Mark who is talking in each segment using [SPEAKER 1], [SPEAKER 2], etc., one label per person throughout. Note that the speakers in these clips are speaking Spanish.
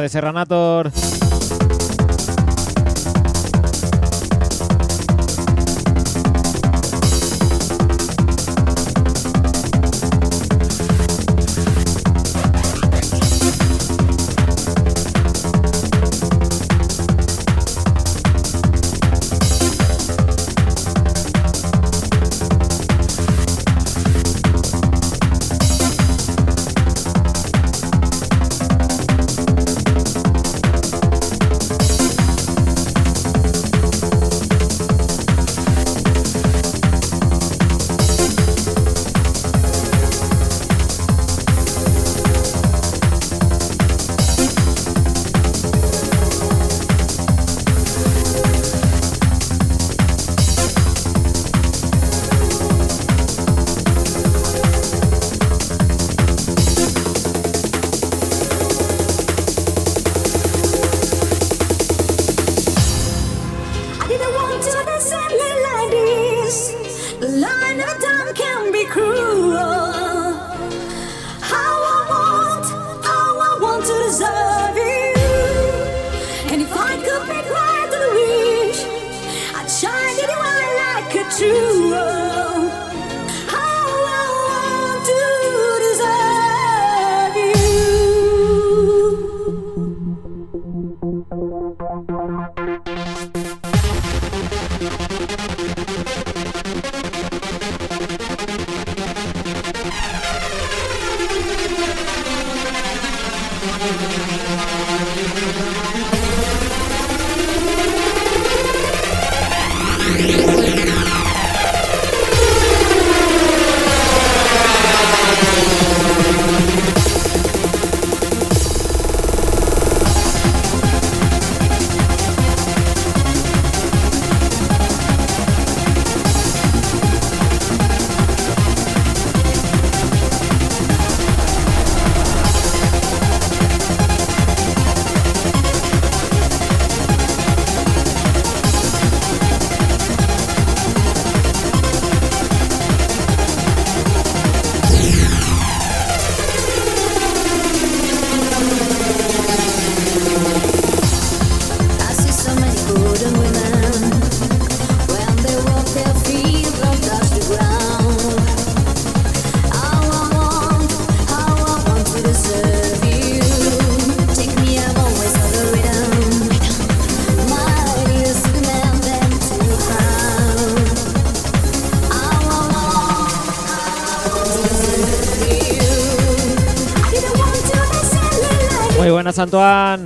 [SPEAKER 1] Tardes, Serranator. Antoine.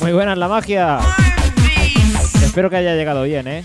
[SPEAKER 2] Muy buenas la magia. Espero que haya llegado bien, ¿eh?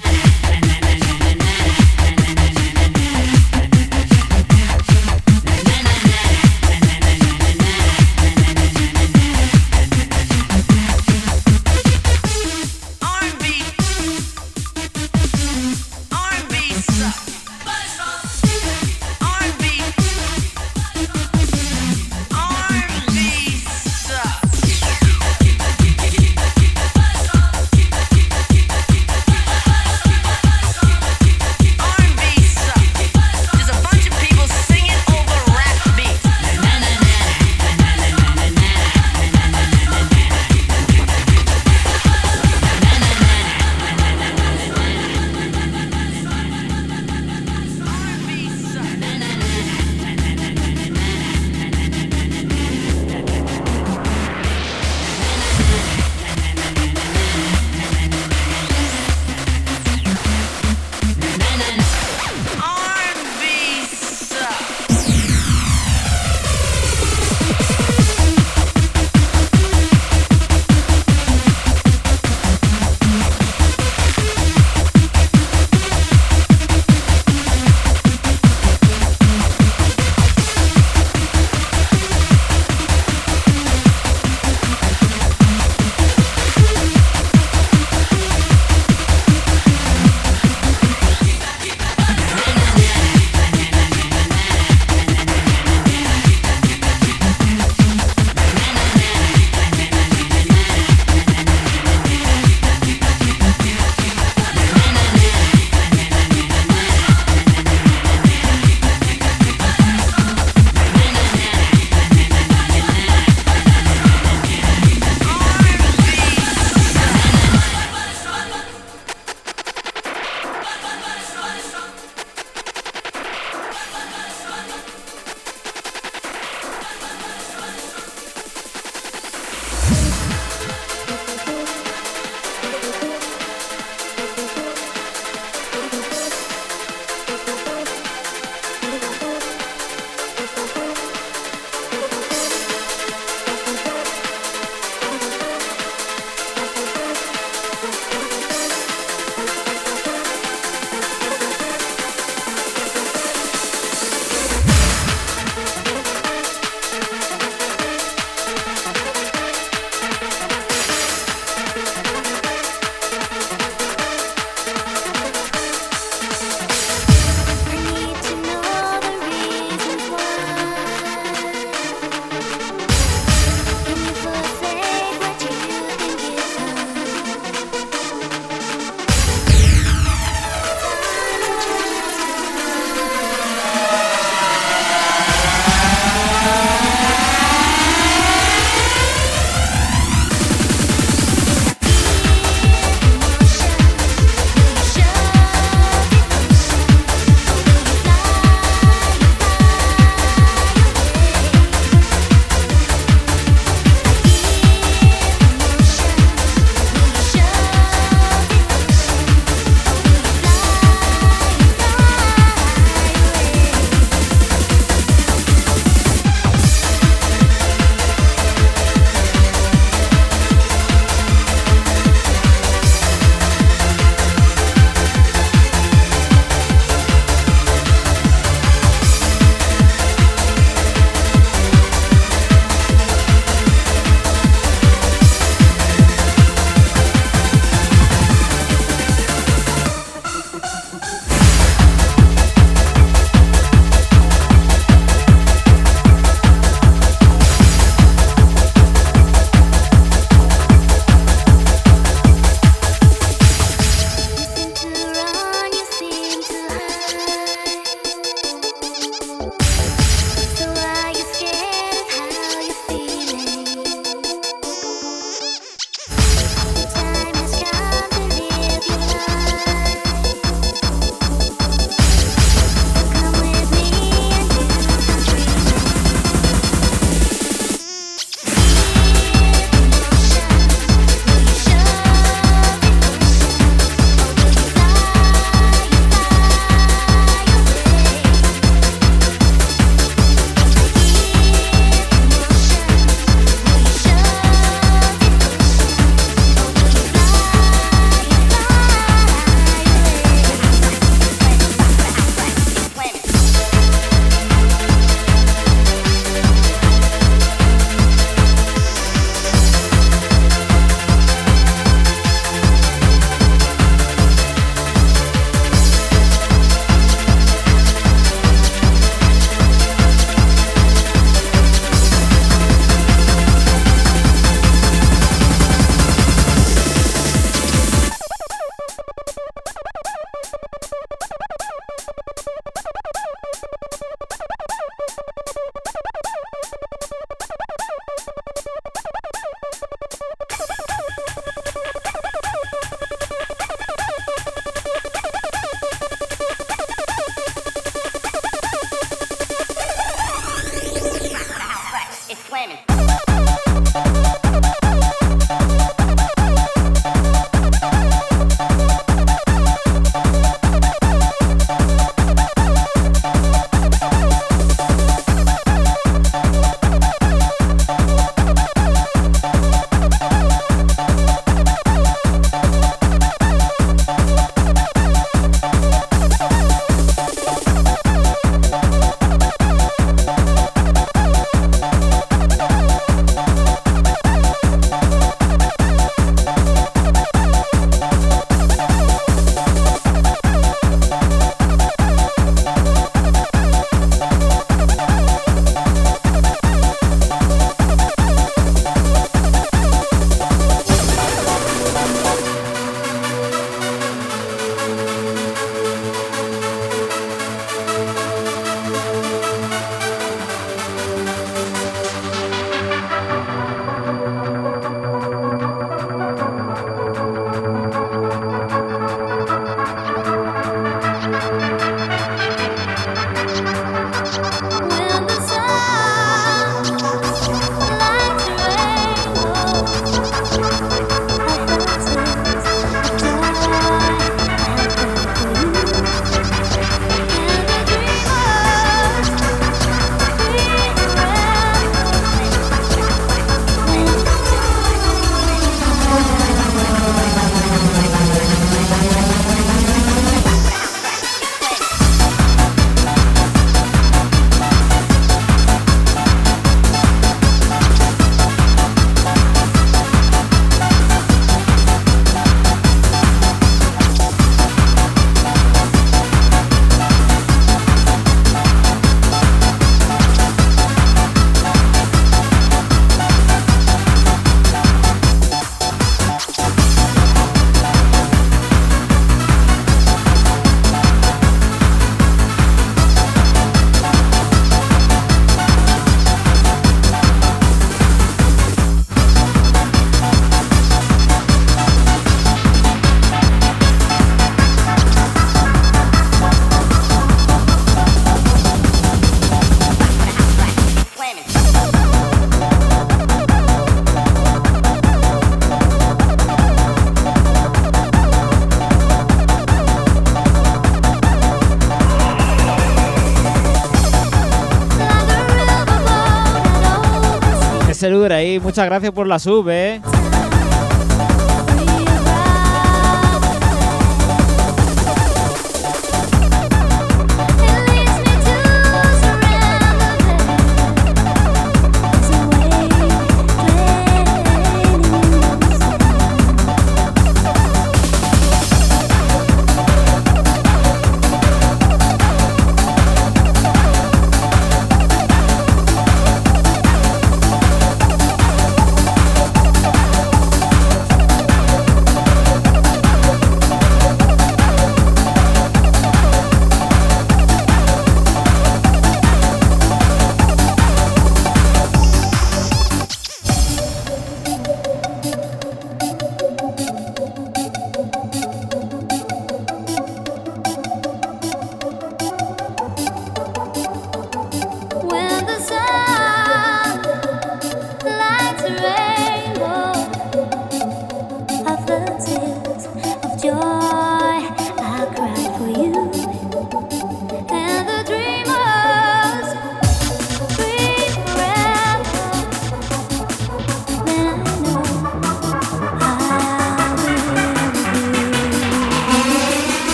[SPEAKER 3] Muchas gracias por la sub, eh.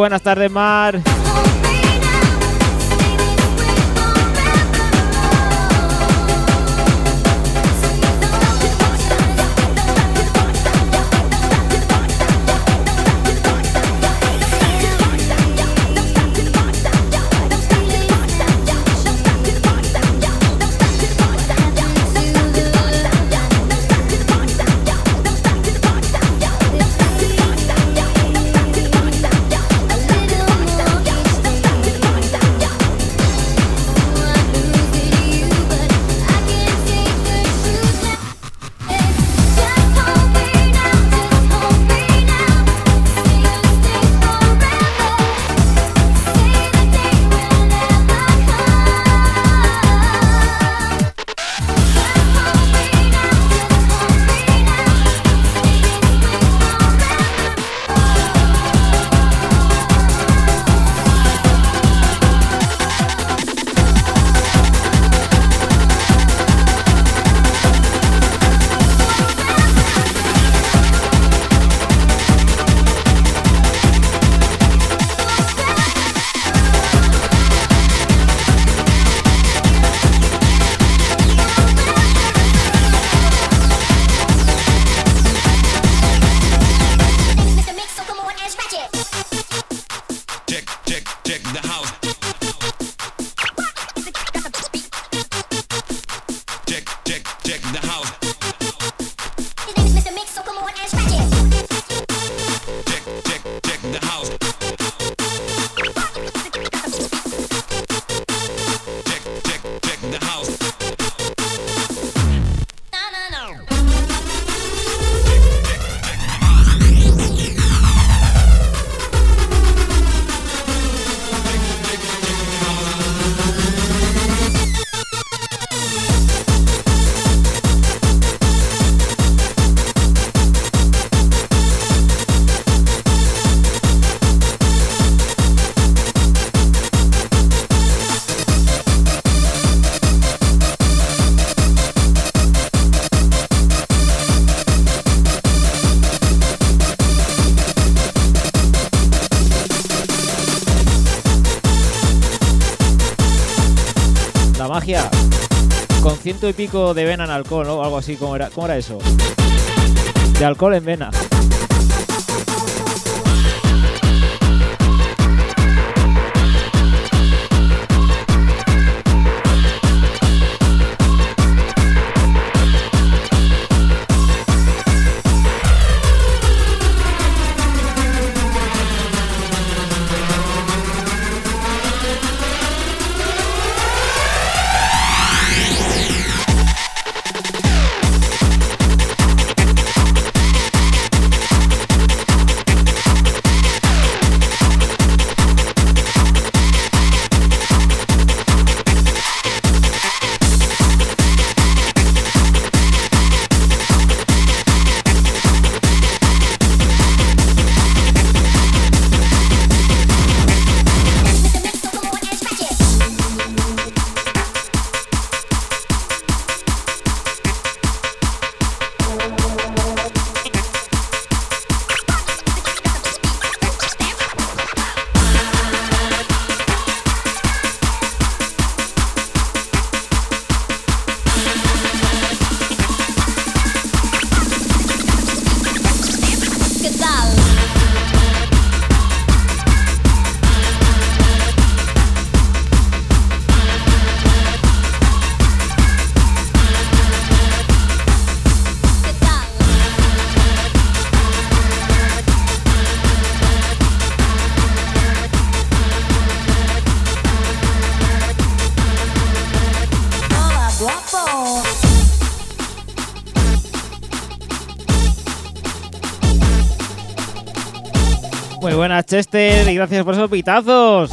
[SPEAKER 4] Buenas tardes, Mar. Y pico de vena en alcohol, ¿no? Algo así, ¿cómo era, cómo era eso? De alcohol en vena. Gracias por esos pitazos.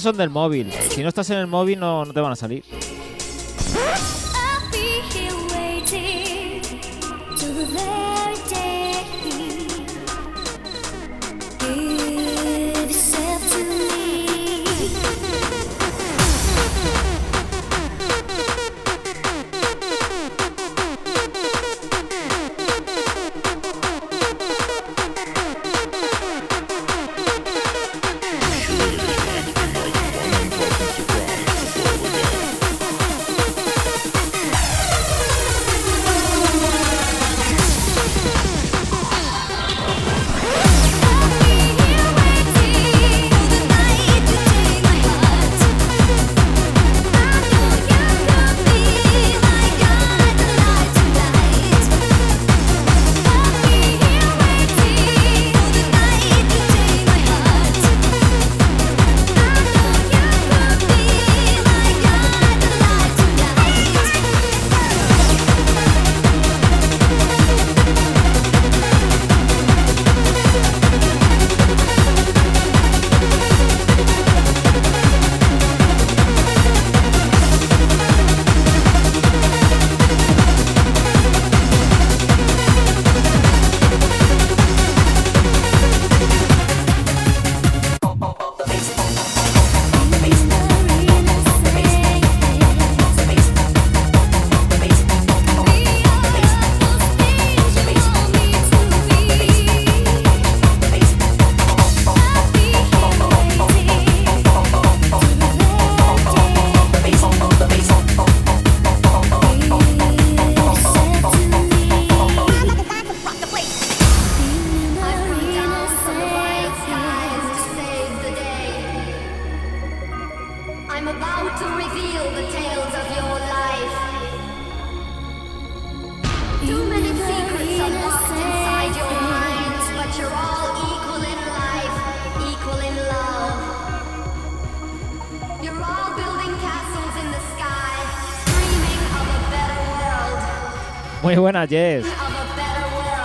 [SPEAKER 3] son del móvil. Si no estás en el móvil no te van a salir.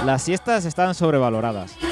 [SPEAKER 3] Las siestas están sobrevaloradas.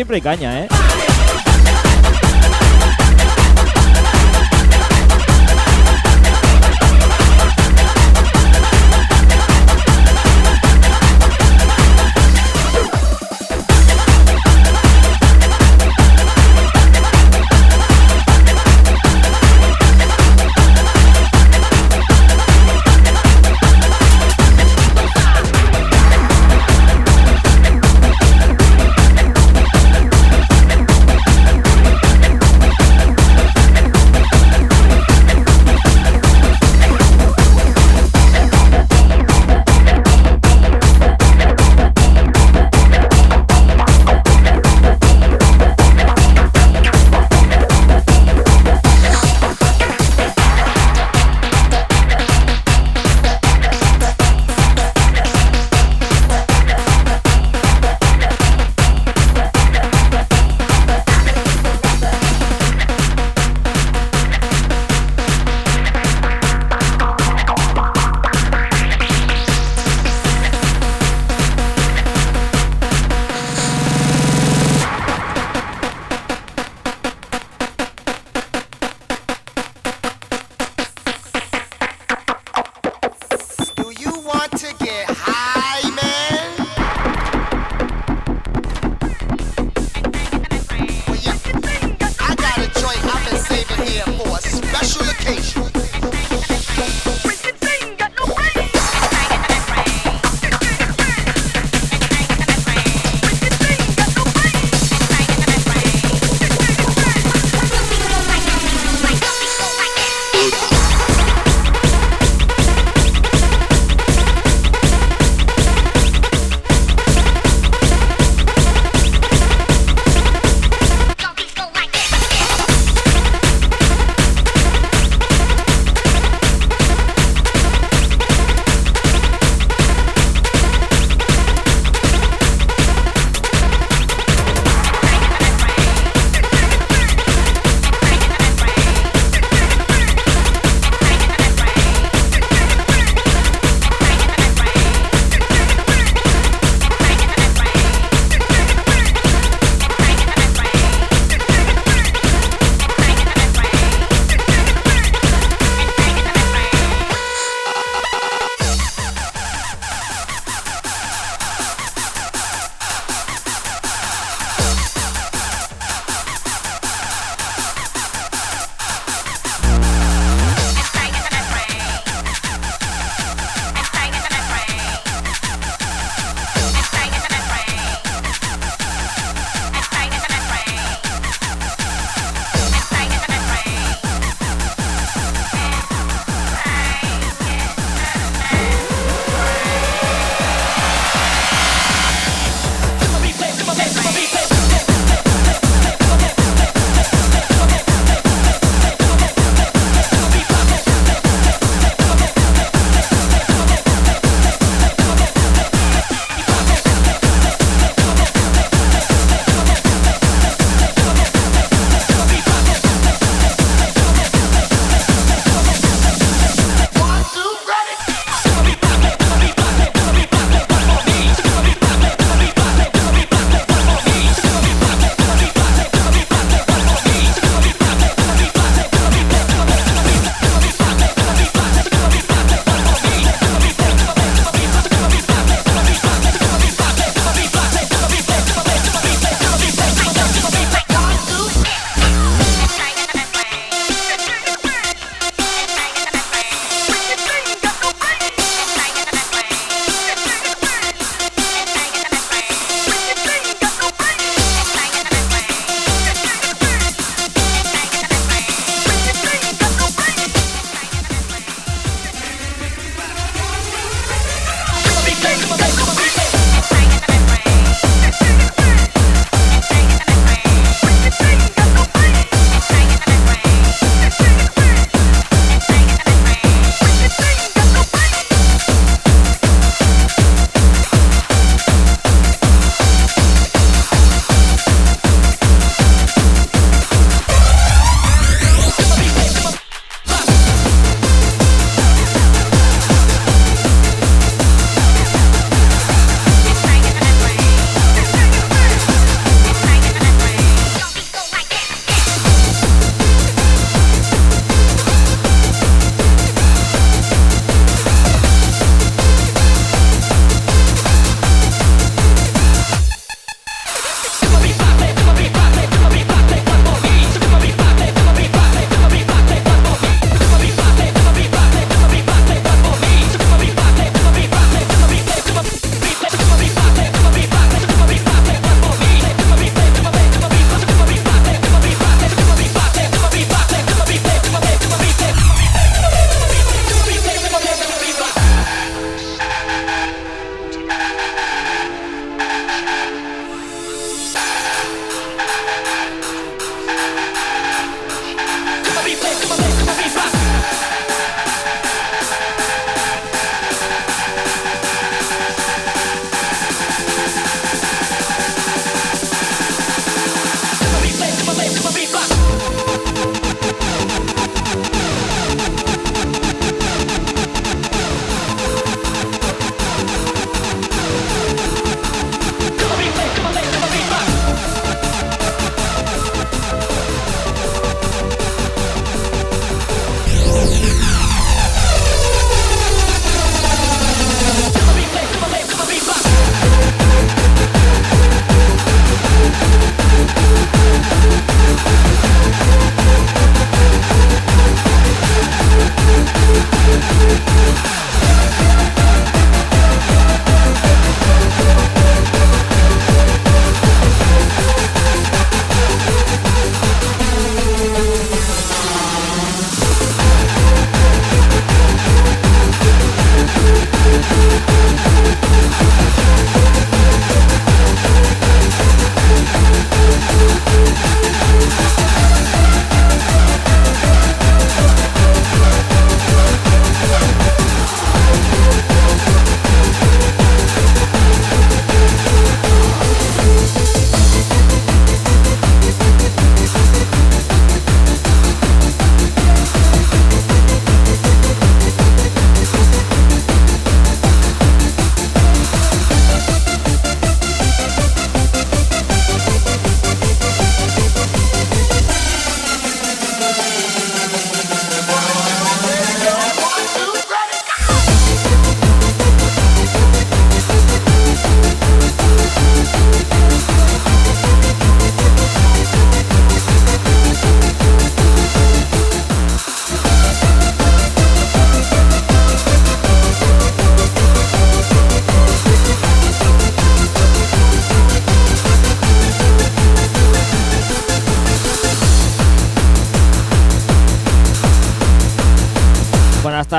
[SPEAKER 4] Siempre caña, ¿eh?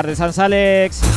[SPEAKER 5] Tarde, Sans Alex.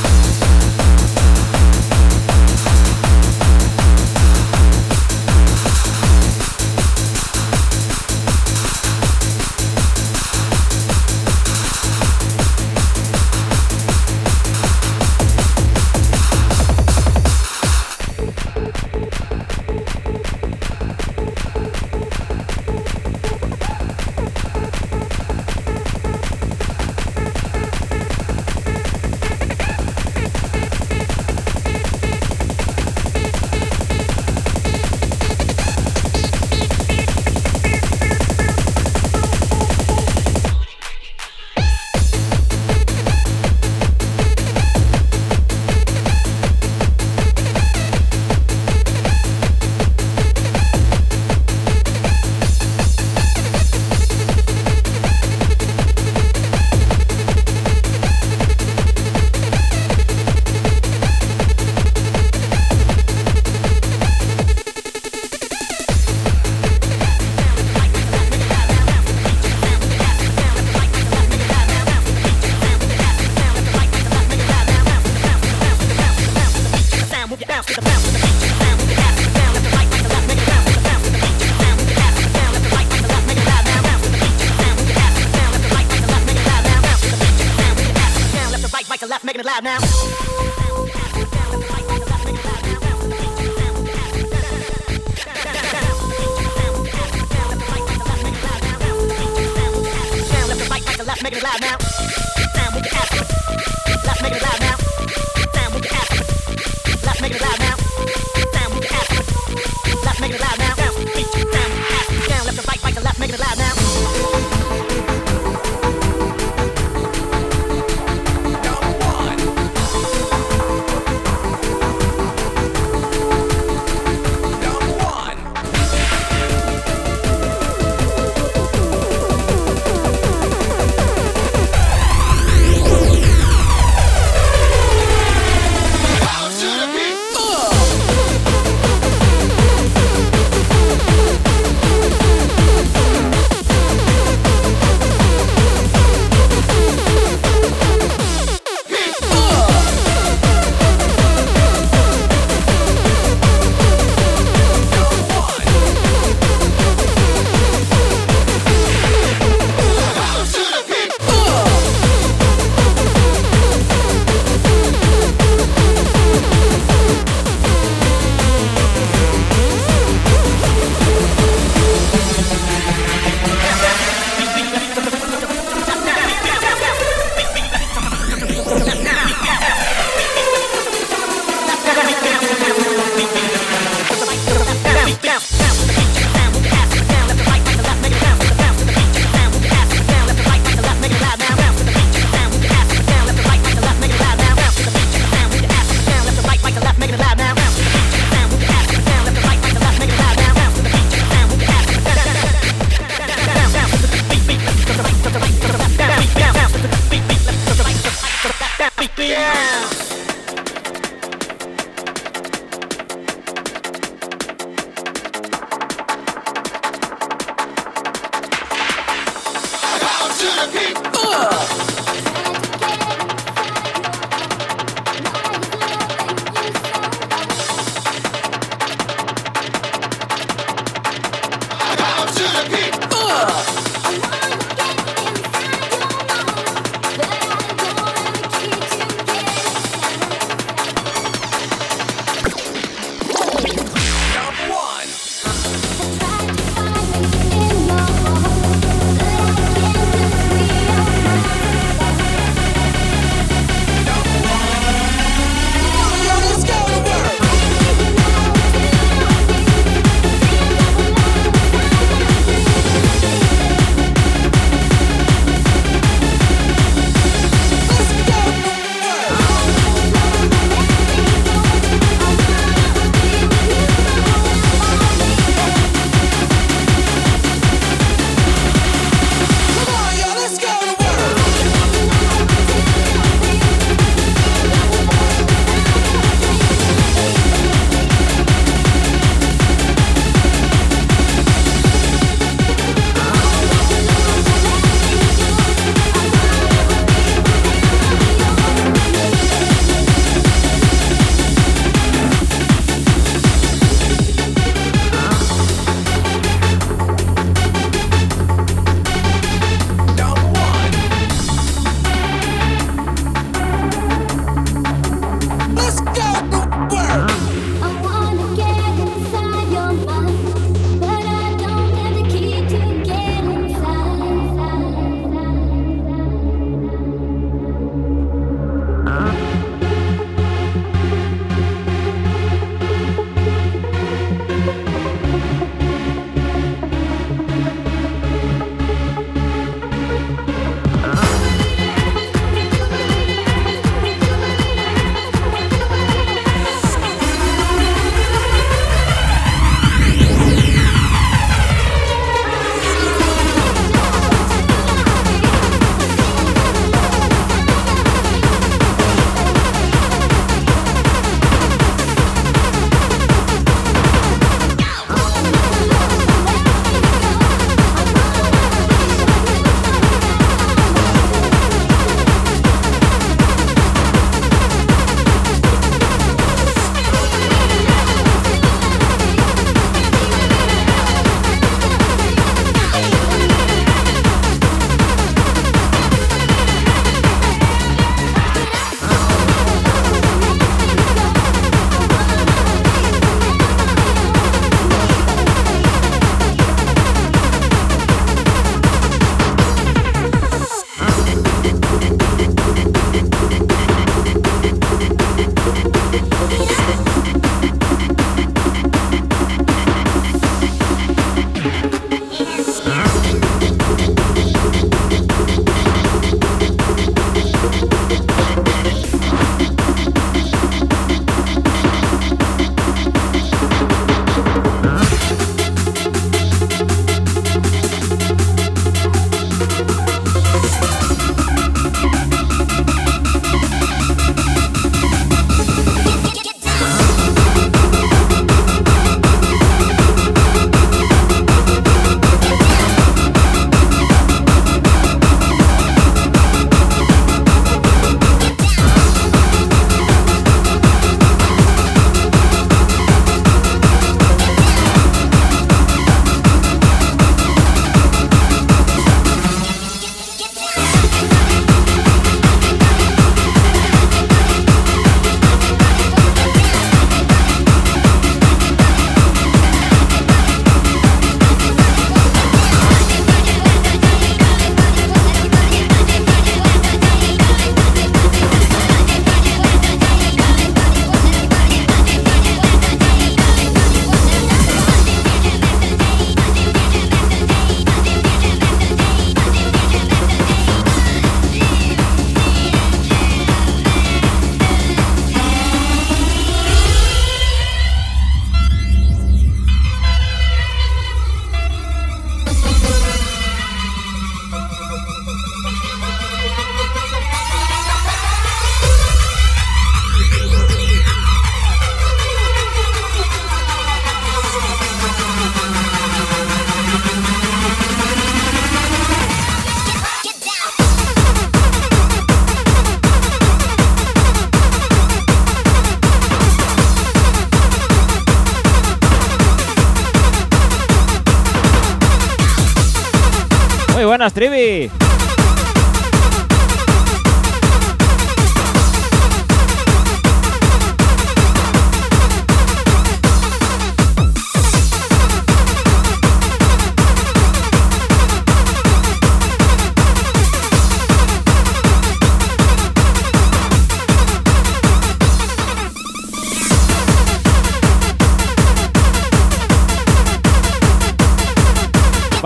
[SPEAKER 6] buenas, Trivi.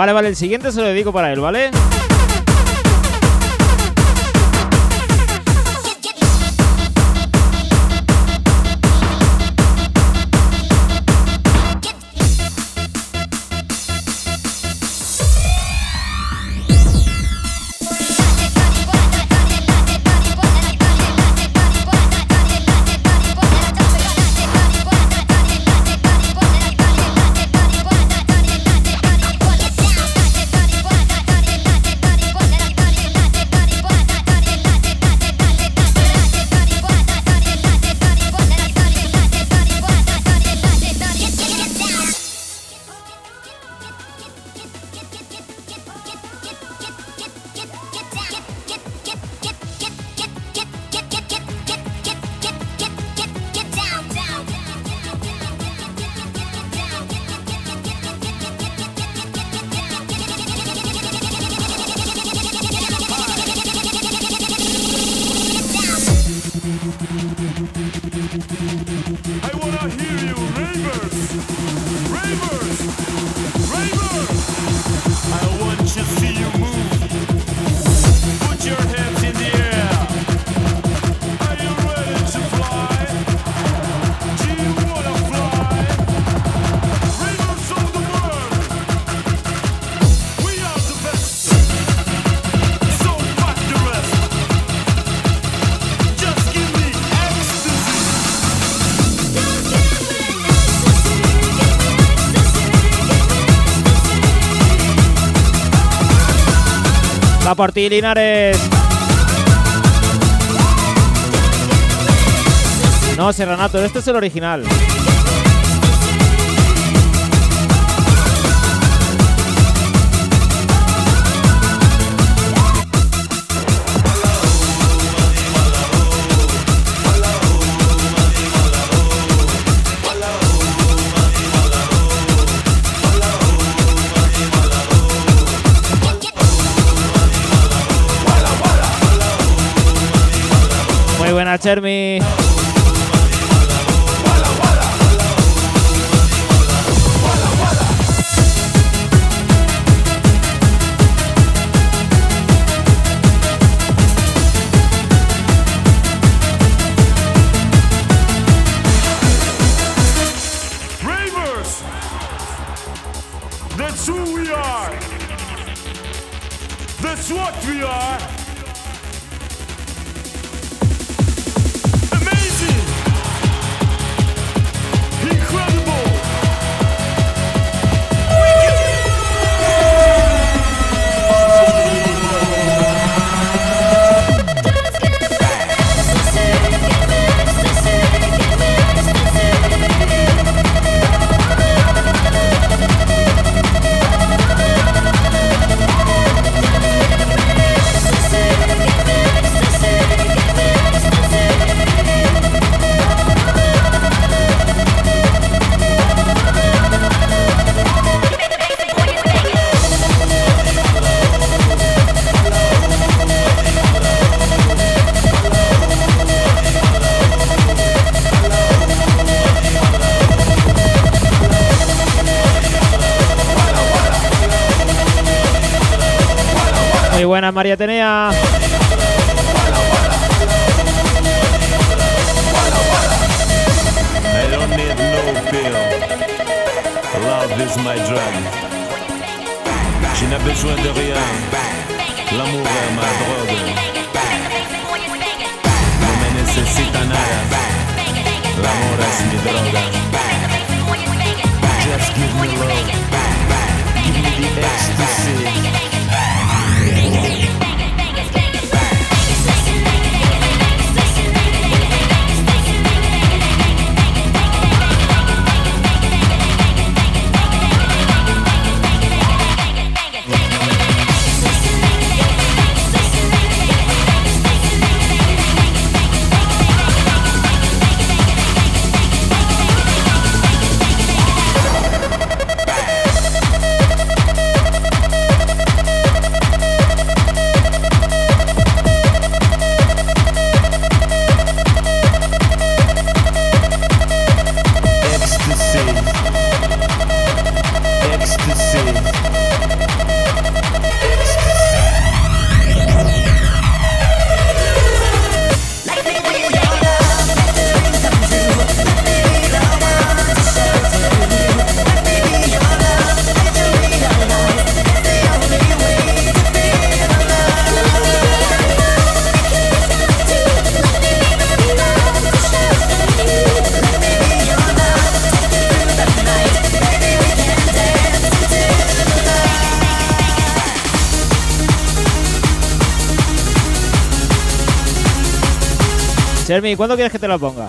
[SPEAKER 6] Vale, vale, el siguiente se lo dedico para él, ¿vale? vale por Linares. No, Serranato, este es el original. Chermi. María Atenea.
[SPEAKER 7] Sermi, ¿cuándo quieres que te lo ponga?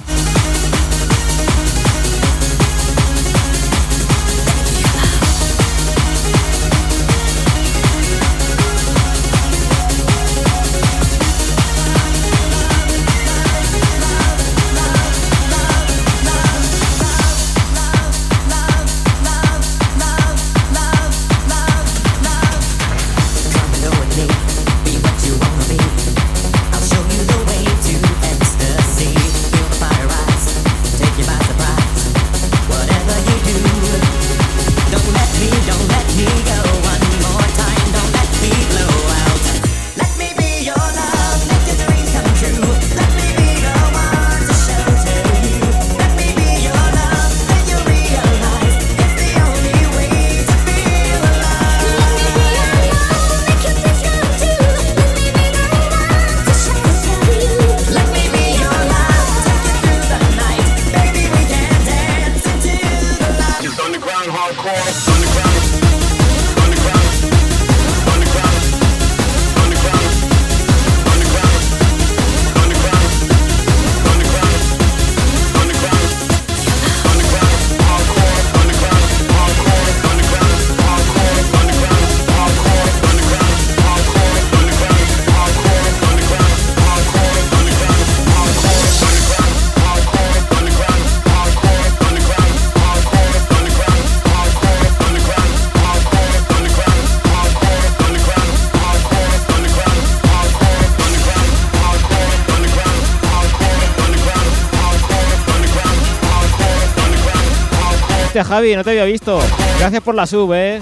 [SPEAKER 7] Javi, no te había visto. Gracias por la sub, eh.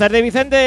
[SPEAKER 7] tardes, Vicente.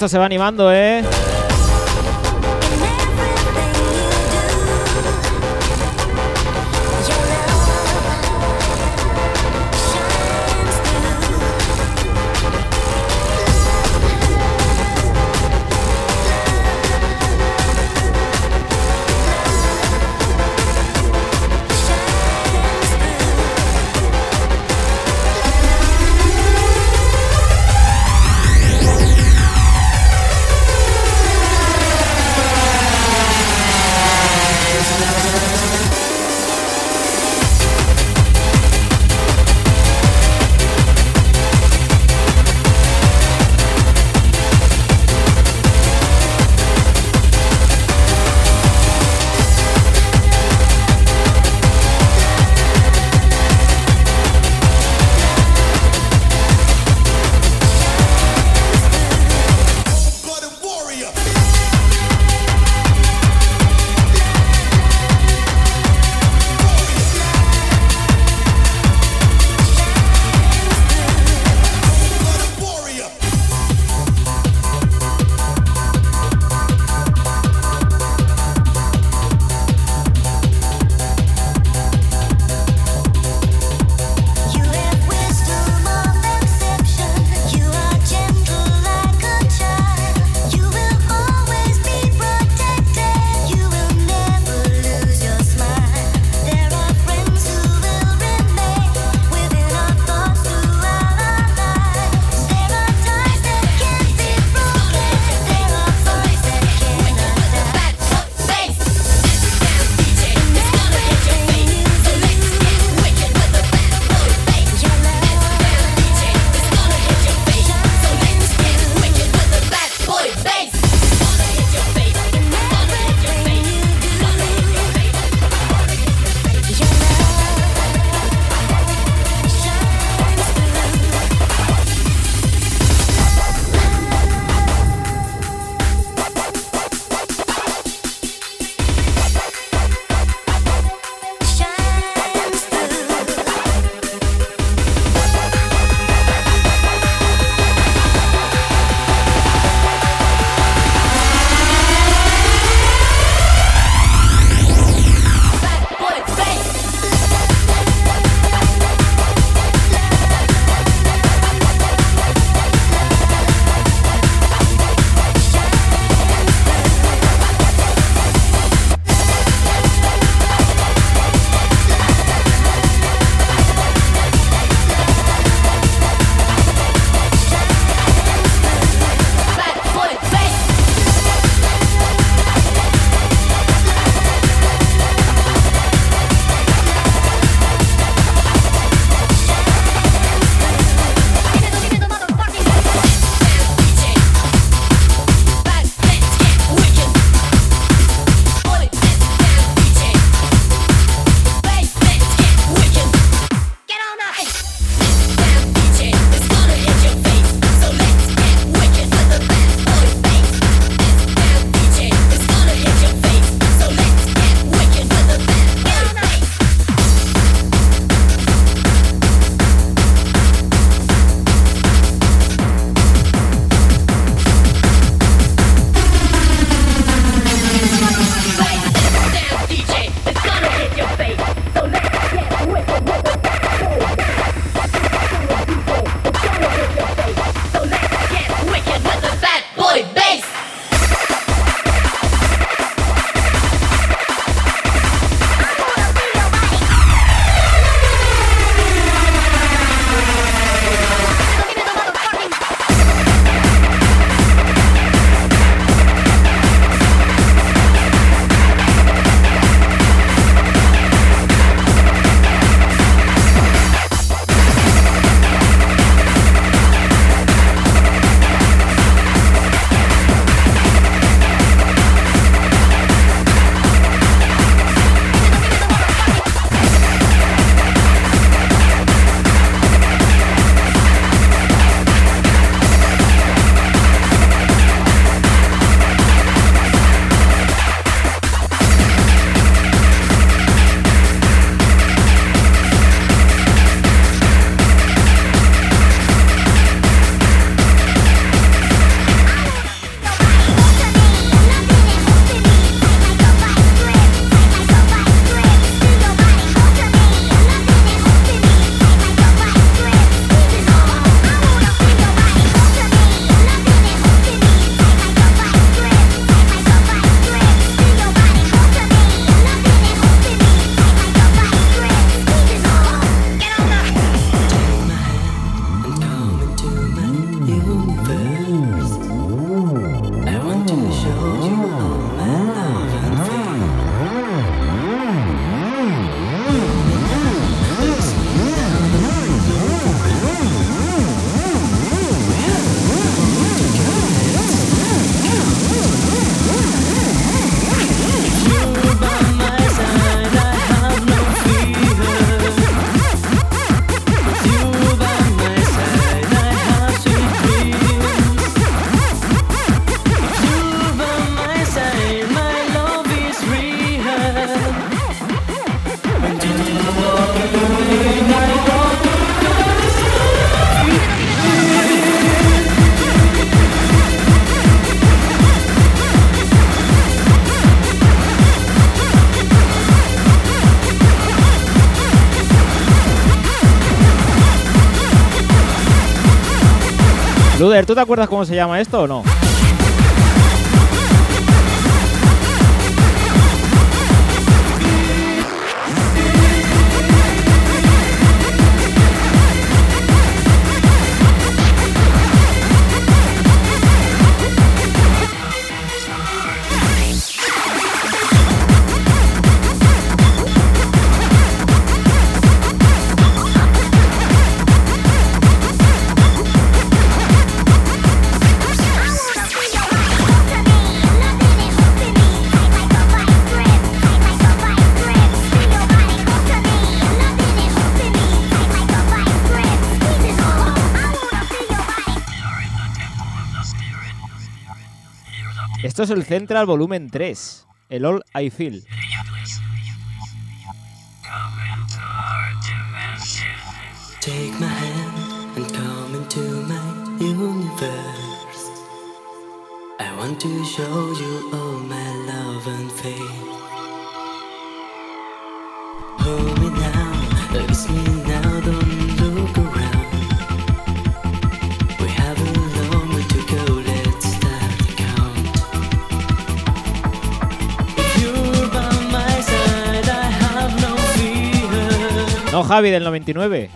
[SPEAKER 7] Esto se va animando, ¿eh?
[SPEAKER 8] ¿tú te acuerdas cómo se llama esto o no? Esto es el Central Volumen 3, el All I Feel. Javi del 99.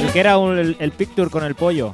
[SPEAKER 8] El que era un, el, el picture con el pollo.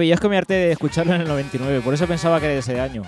[SPEAKER 7] maravilloso es que mi arte de escucharlo en el 99, por eso pensaba que era de ese año.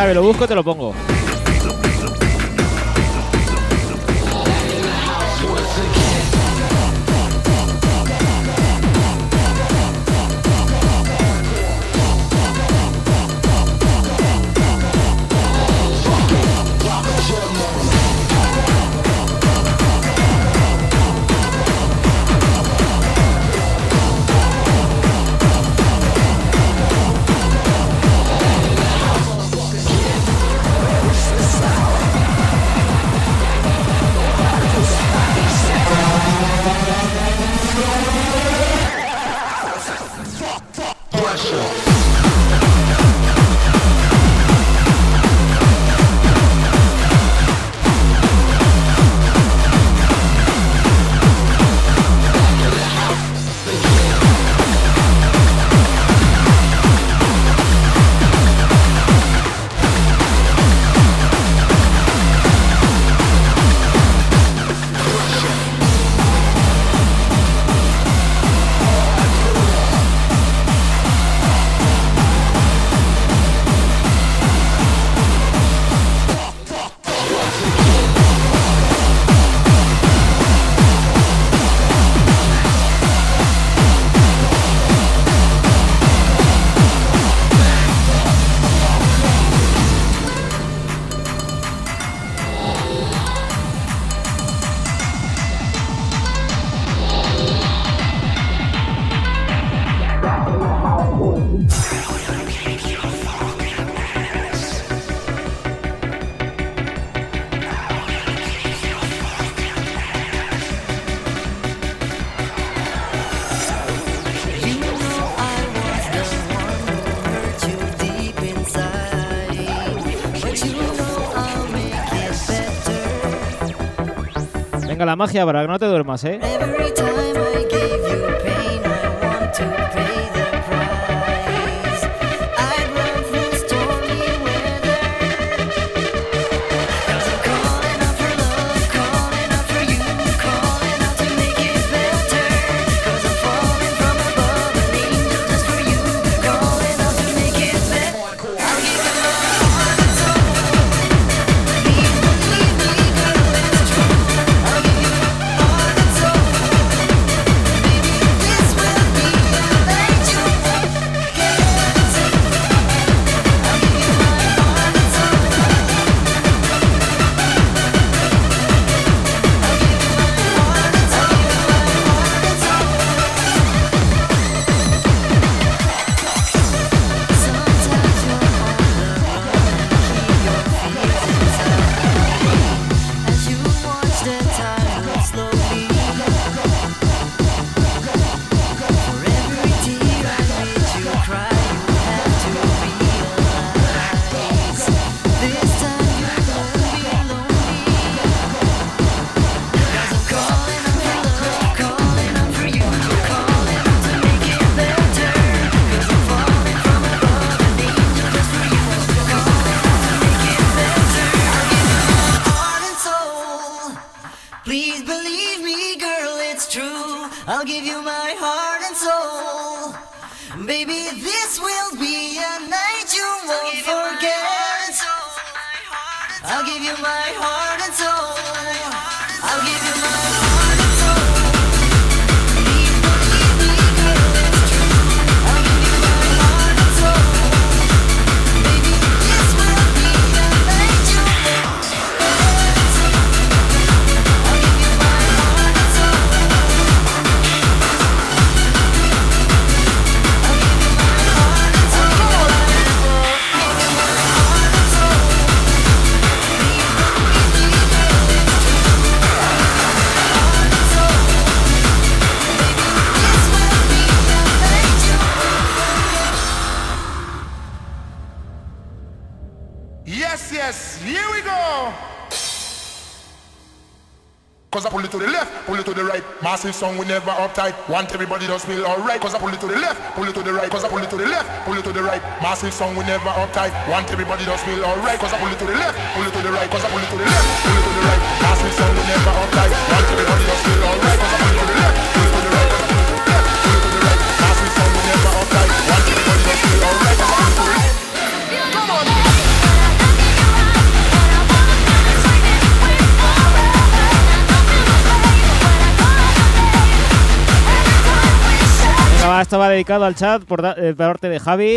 [SPEAKER 7] sabe, lo busco, te lo pongo. magia para no te duermas, ¿eh?
[SPEAKER 4] massive song, we never uptight. Want everybody to feel alright, cause I pull it to the left, pull it to the right, cause I pull it to the left, pull it to the right. Massive song, we never uptight. Want everybody to feel alright, cause I pull it to the left, pull it to the right, cause I pull it to the left, pull it to the right. Massive song, we never uptight. Want everybody feel alright, cause I pull it to the left, pull it to the right, pull it to the left, pull it to the right. Massive song, we never uptight. Want everybody feel
[SPEAKER 1] estaba dedicado al chat por, da, eh, por parte de Javi.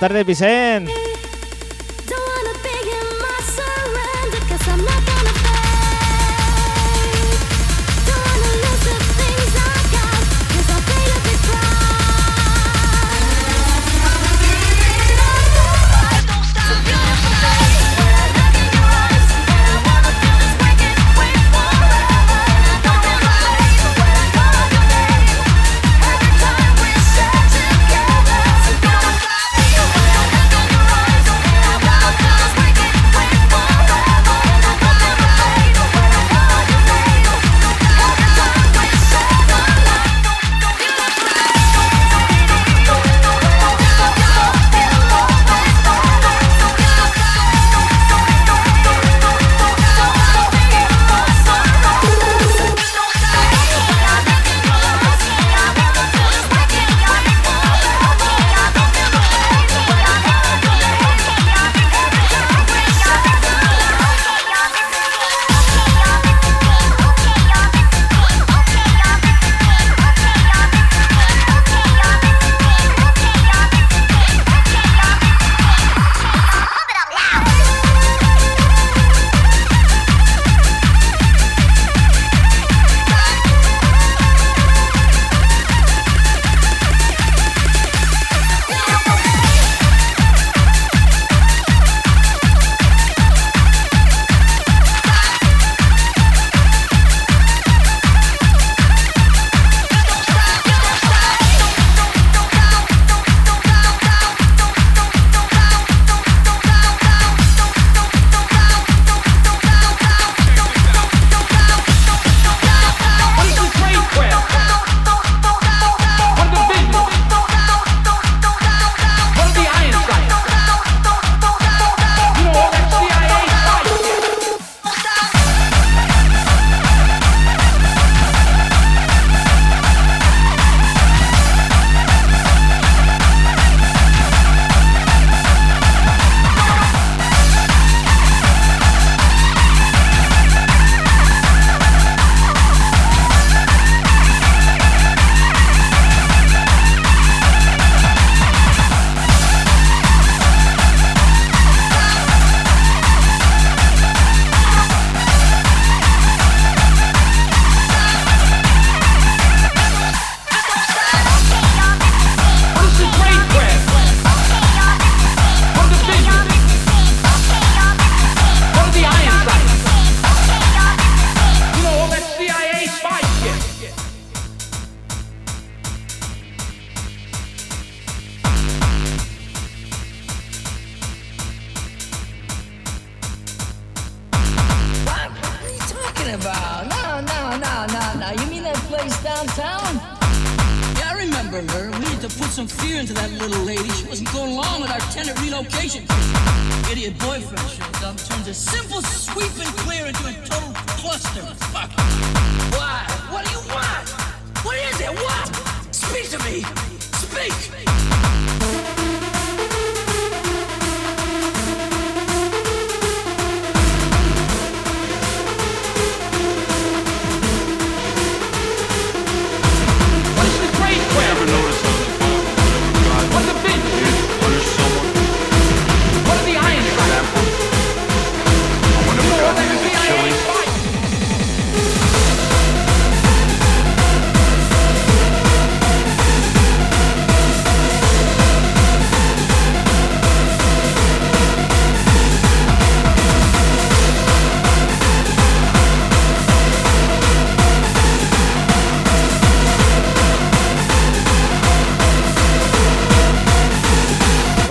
[SPEAKER 1] tardes,
[SPEAKER 9] Vicente.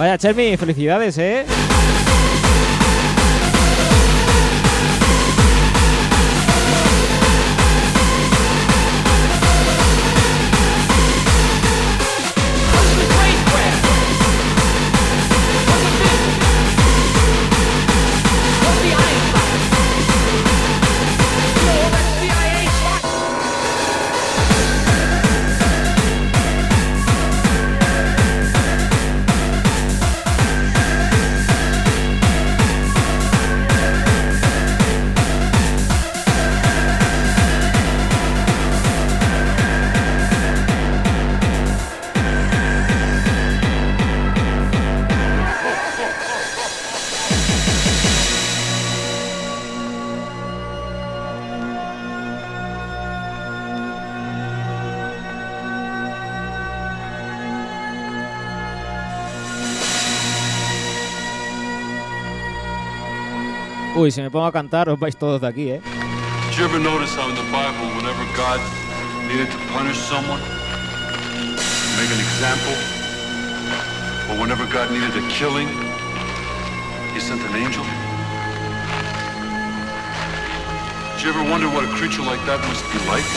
[SPEAKER 10] Vaya, Chermi, felicidades, ¿eh? Uy, si me pongo a cantar, os vais todos de aquí, ¿eh?
[SPEAKER 9] Did you ever notice how in the Bible, whenever God needed to punish someone, make an example, or whenever God needed a killing, he sent an angel? Did you ever wonder what a creature like that must be like?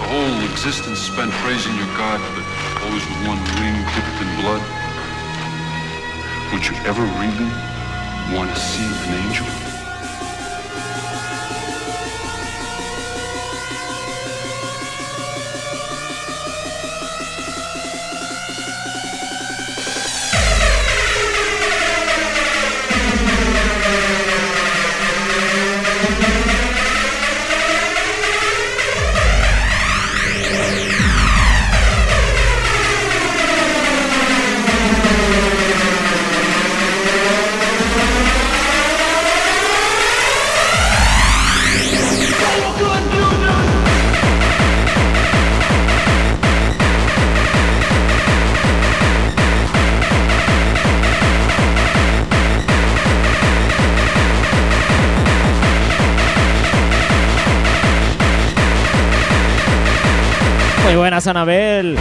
[SPEAKER 9] The whole existence spent praising your God, but always with one wing dipped in blood. Would you ever really want to see an angel?
[SPEAKER 10] Anabel.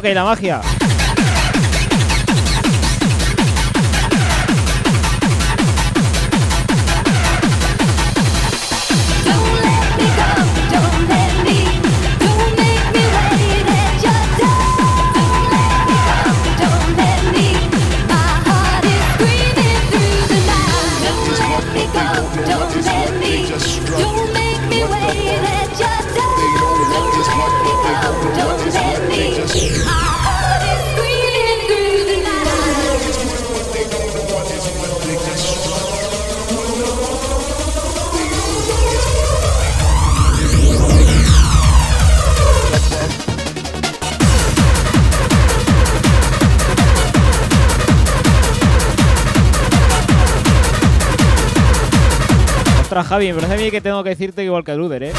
[SPEAKER 3] Ok, la magia. Javi, me parece a mí que tengo que decirte igual que Luder, ¿eh?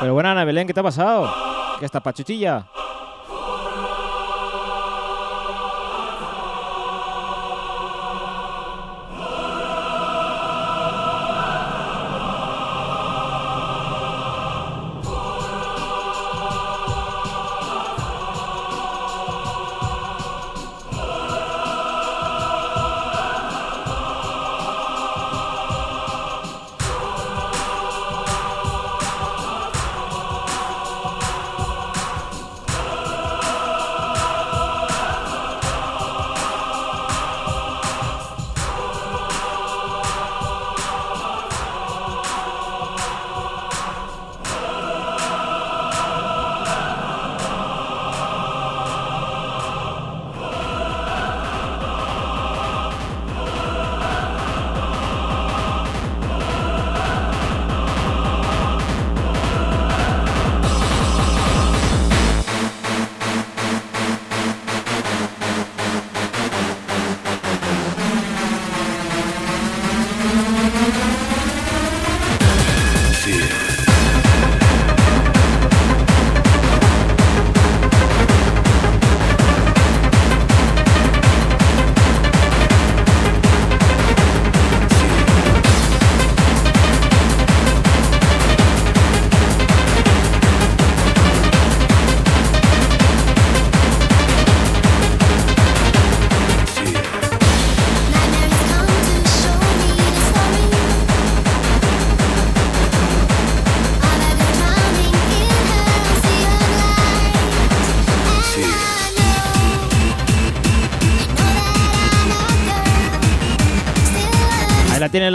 [SPEAKER 3] Pero bueno, Ana Belén, ¿qué te ha pasado? ¿Qué está pachuchilla?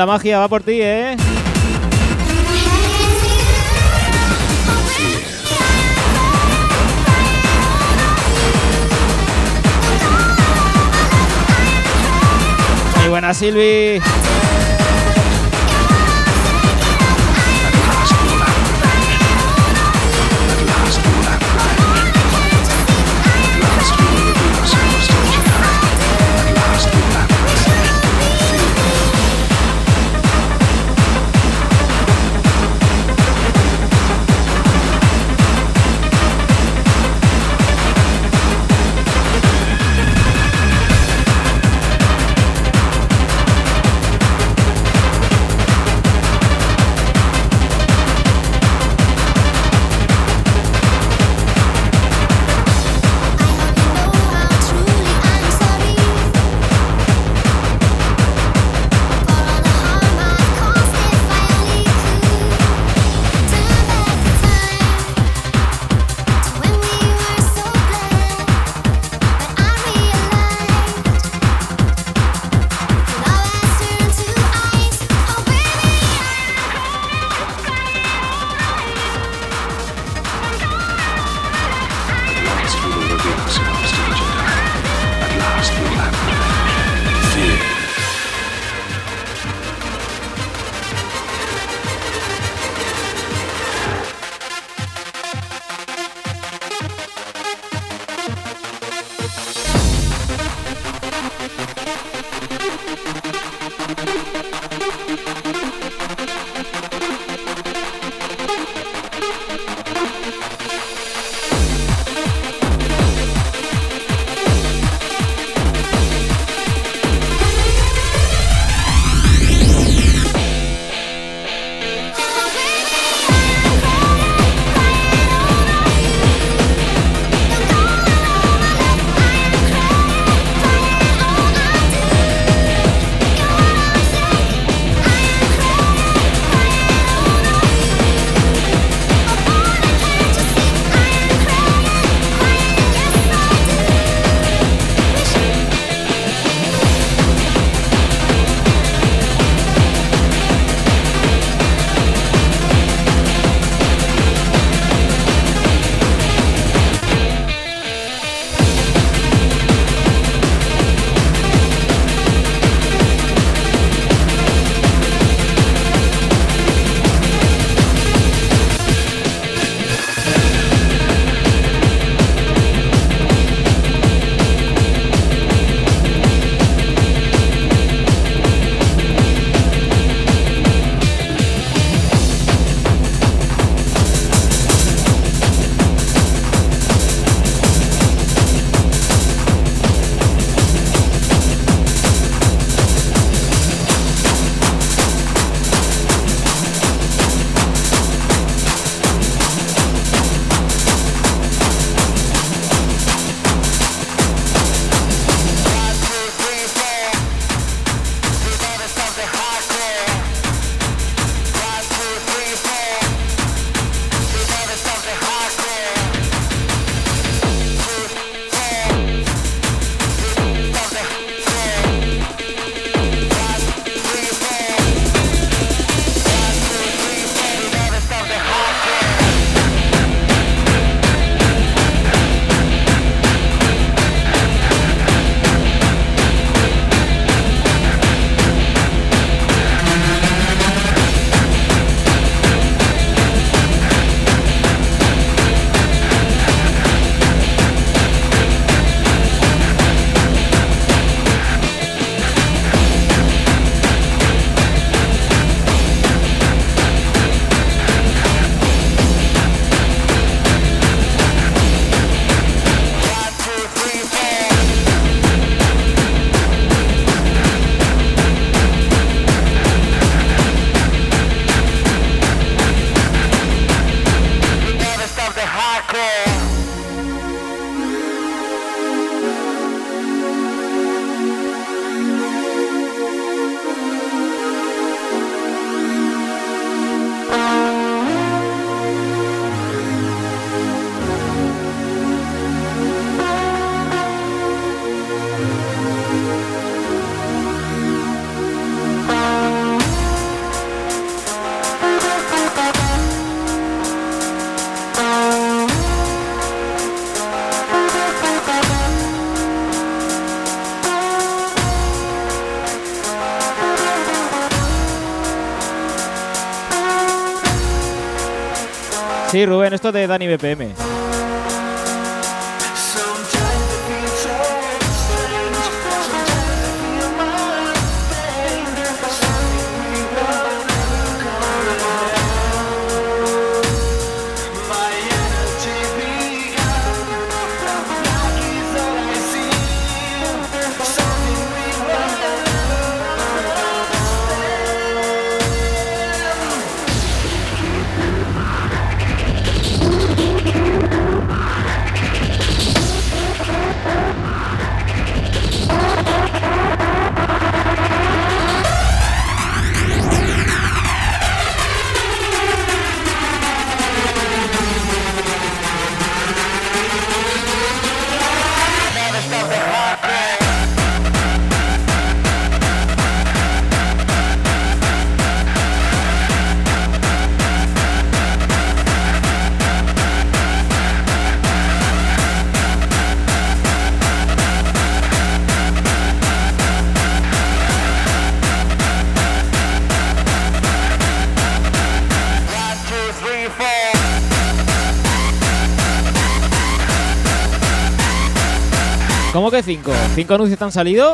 [SPEAKER 11] La magia, va por ti, ¿eh? Muy buena, Silvi.
[SPEAKER 12] Sí, Rubén, esto es de Dani BPM. Que cinco? ¿Cinco anuncios te han salido?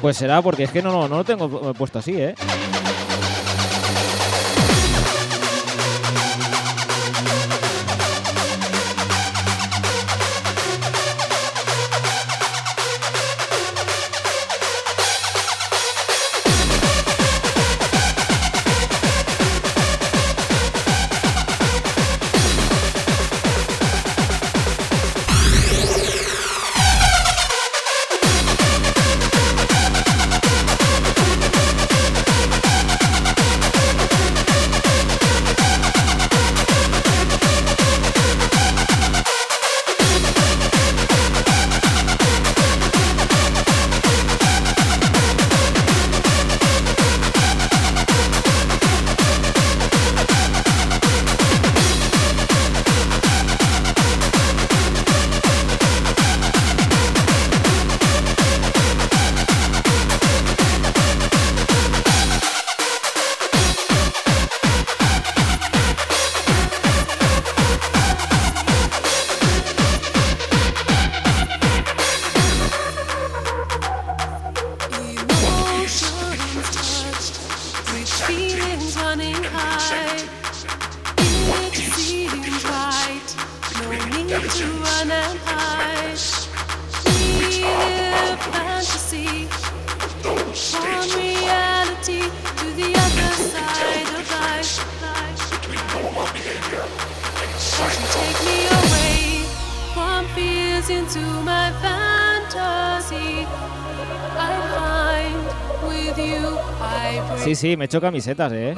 [SPEAKER 12] Pues será porque es que no, no, no lo tengo pu- puesto así, ¿eh? Sí, me he hecho camisetas, ¿eh?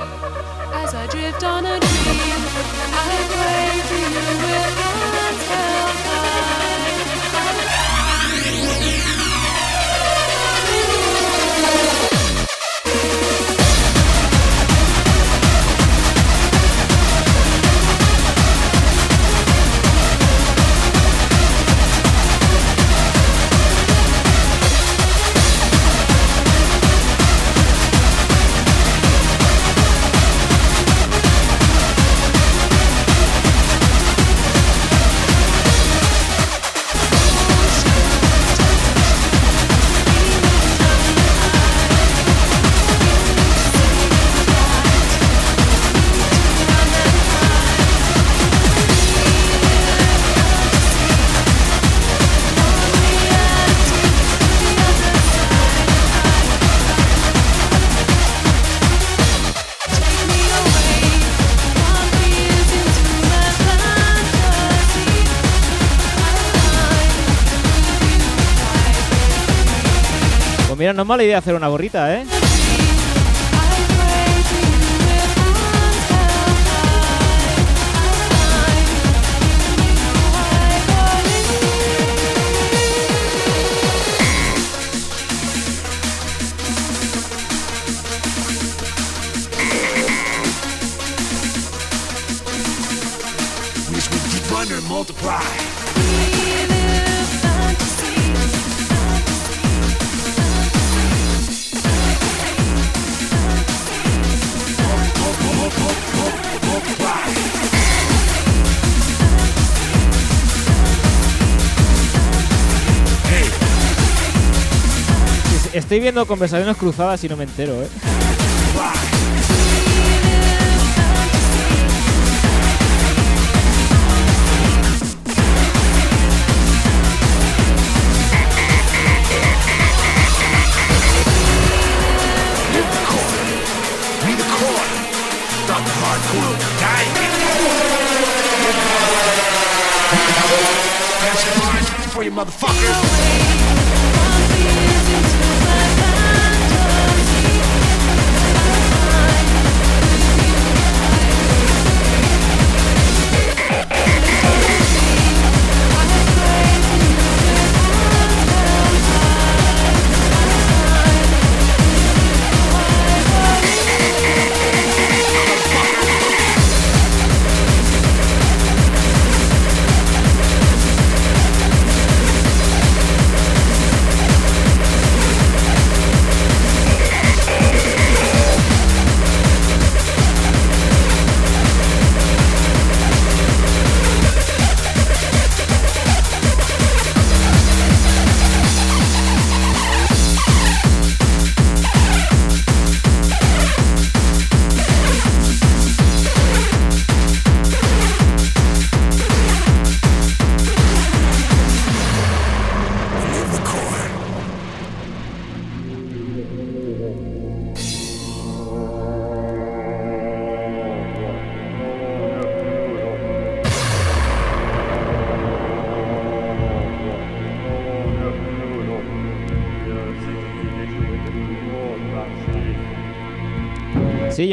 [SPEAKER 12] No es mala idea hacer una gorrita, ¿eh? Viendo conversaciones cruzadas y no me entero, ¿eh?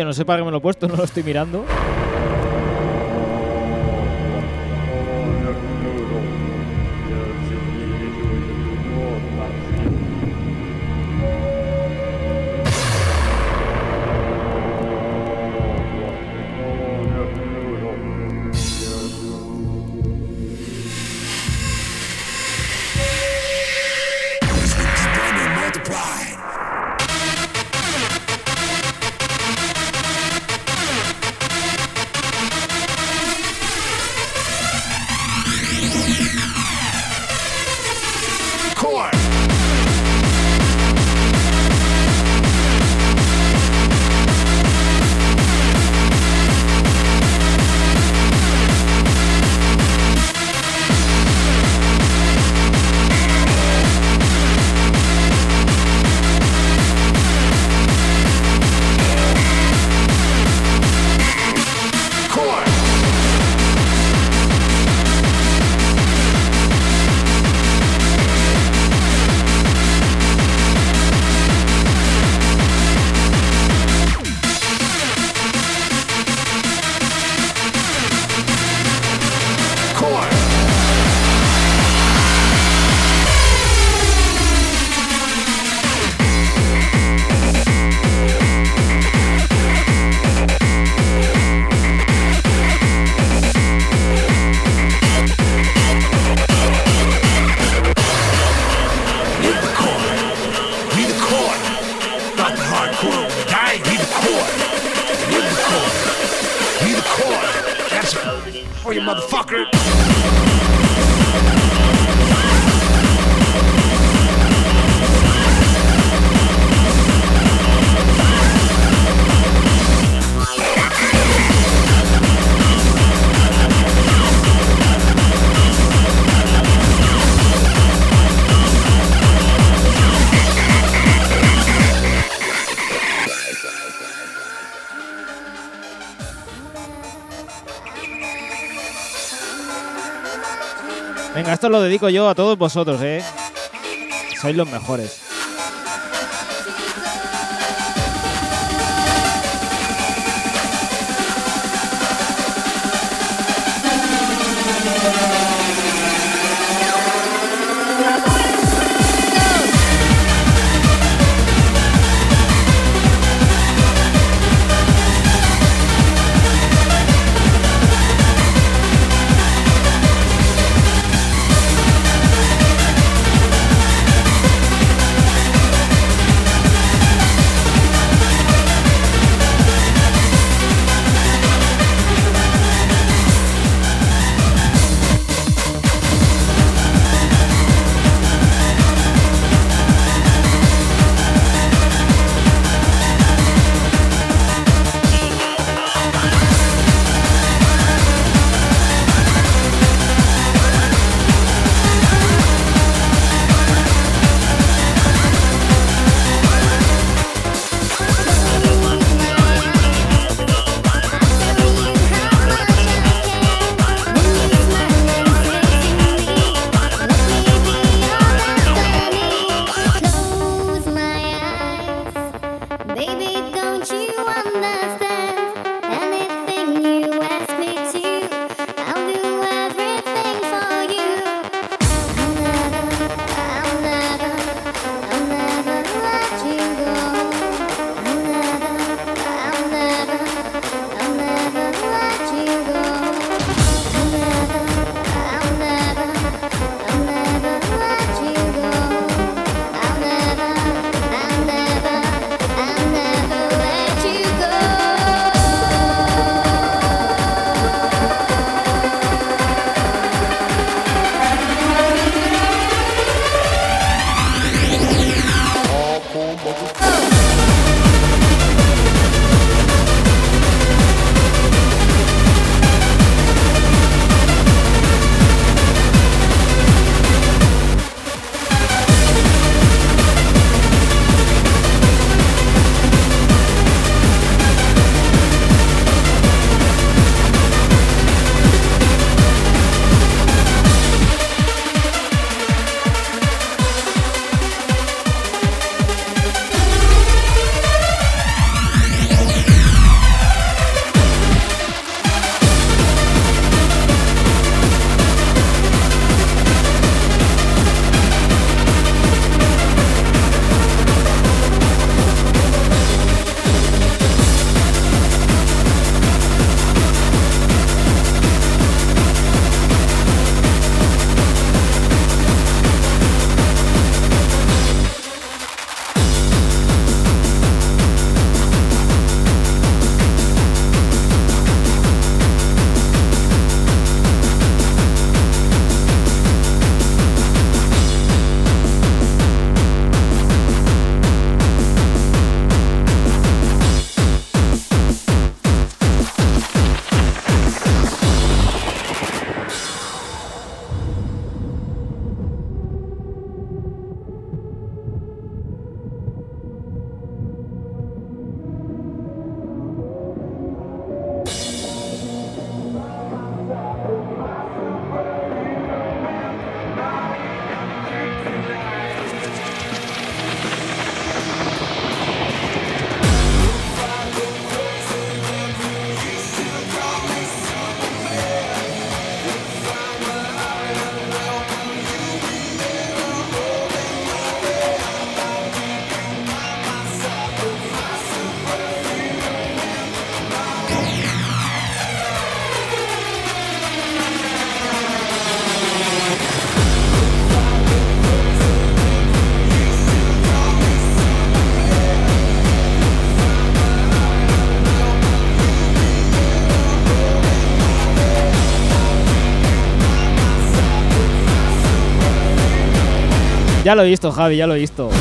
[SPEAKER 12] No sé para qué me lo he puesto, no lo estoy mirando. Lo dedico yo a todos vosotros, ¿eh? Sois los mejores.
[SPEAKER 13] Ya lo he visto, Javi, ya lo he visto.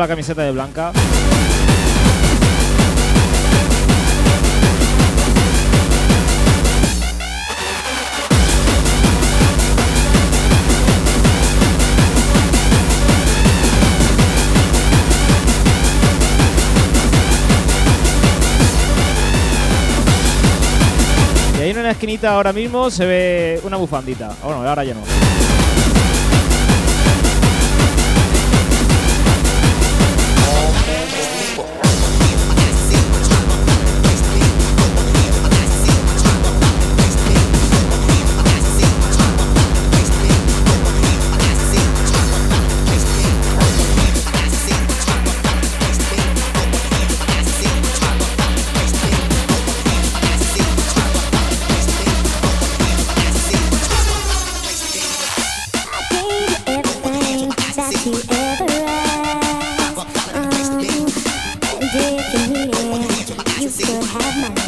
[SPEAKER 3] La camiseta de blanca? Y ahí en una esquinita ahora mismo se ve una bufandita. Bueno, ahora ya no.
[SPEAKER 4] It, you could have my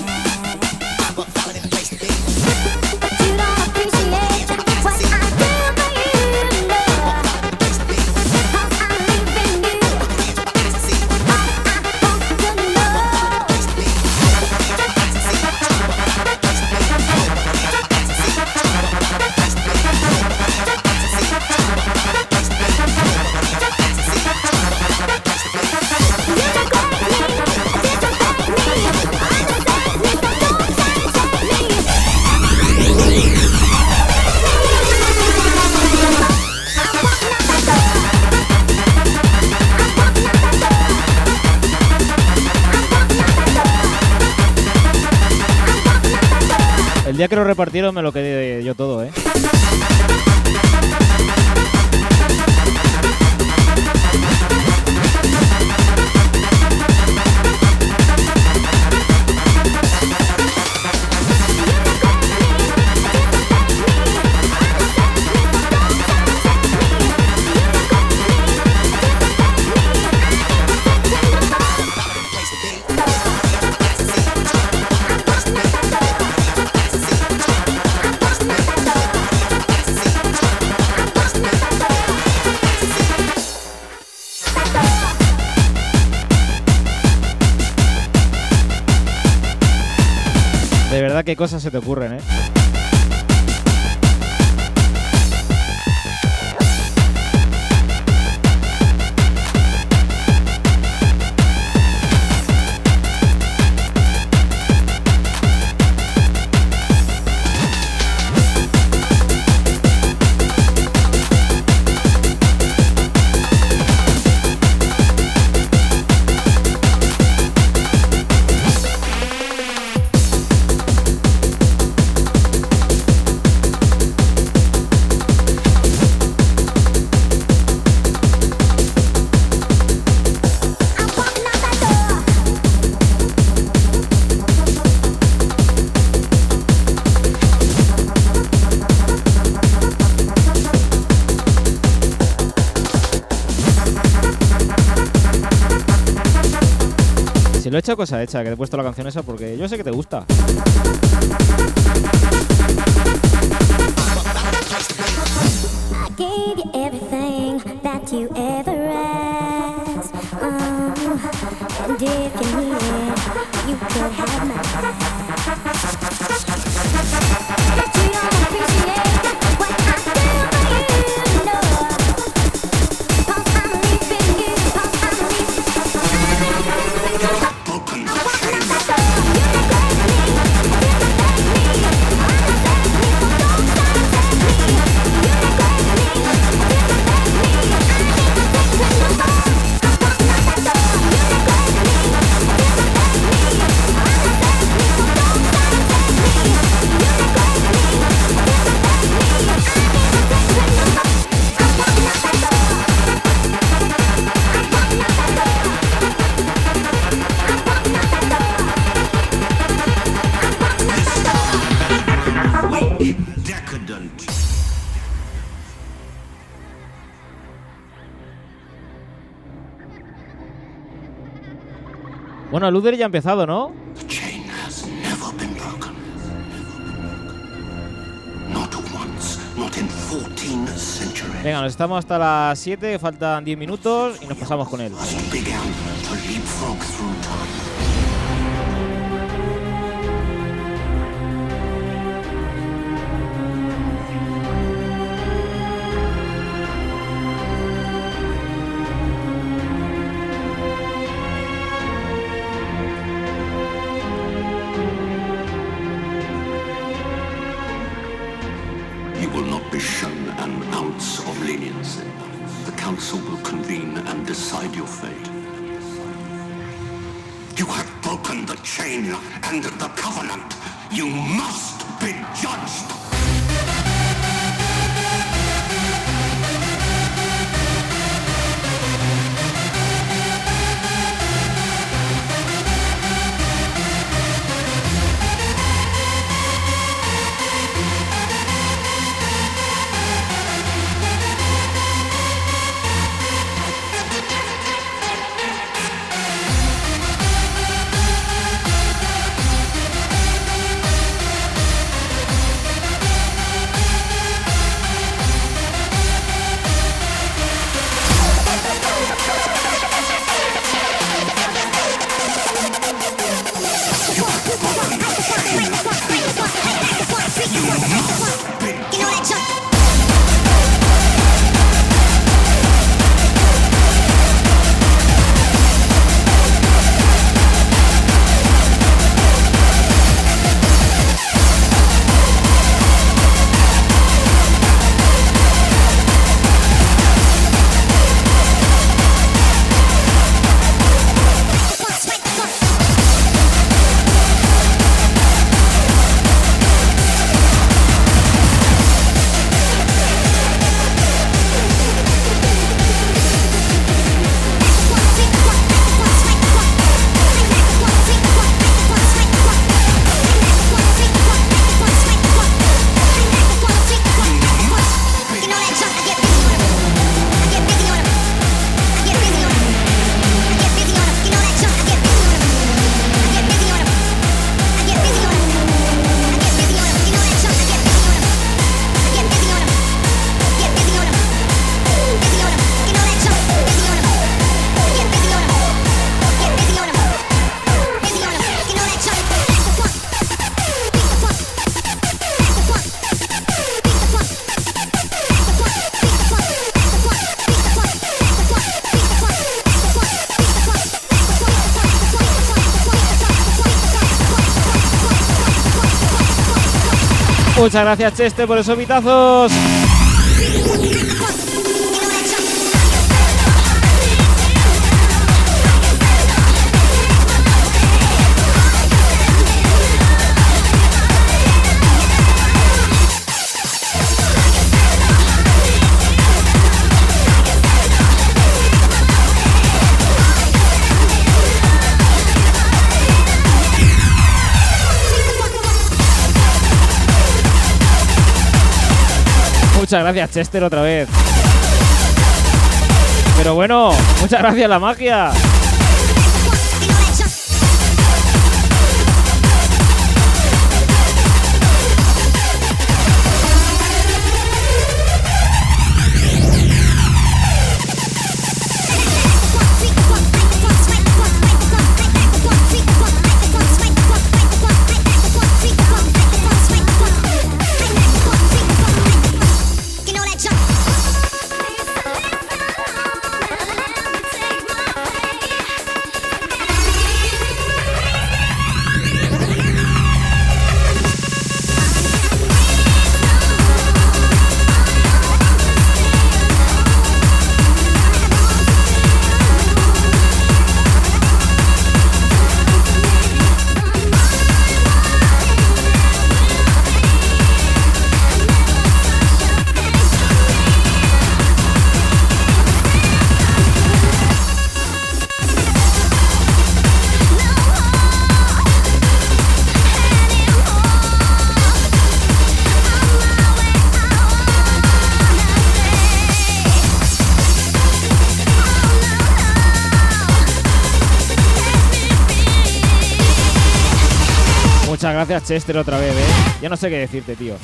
[SPEAKER 3] El día que lo repartieron me lo quedé yo todo, qué cosas se te ocurren, ¿eh? Cosa hecha, que te he puesto la canción esa porque yo sé que te gusta. Bueno, Luder ya ha empezado, ¿no?
[SPEAKER 14] The chain has never been broken. Not once, not in 14 centuries.
[SPEAKER 15] Venga, nos estamos hasta las 7, faltan 10 minutos y nos pasamos con él. Muchas gracias, Chester, por esos vitazos. Muchas gracias, Chester, otra vez. Pero bueno, muchas gracias, la magia. parece Chester otra vez, ¿eh? Ya no sé qué decirte, tío.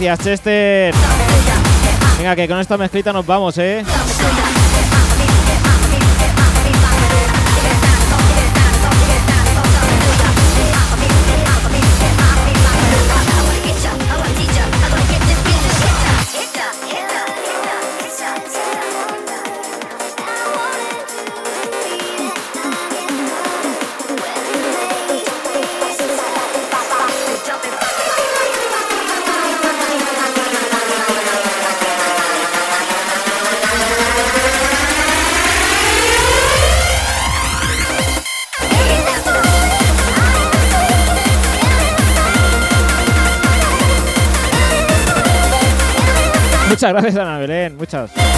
[SPEAKER 3] Gracias, Chester. Venga, que con esta mezclita nos vamos, ¿eh? Gracias, Ana Belén. Muchas.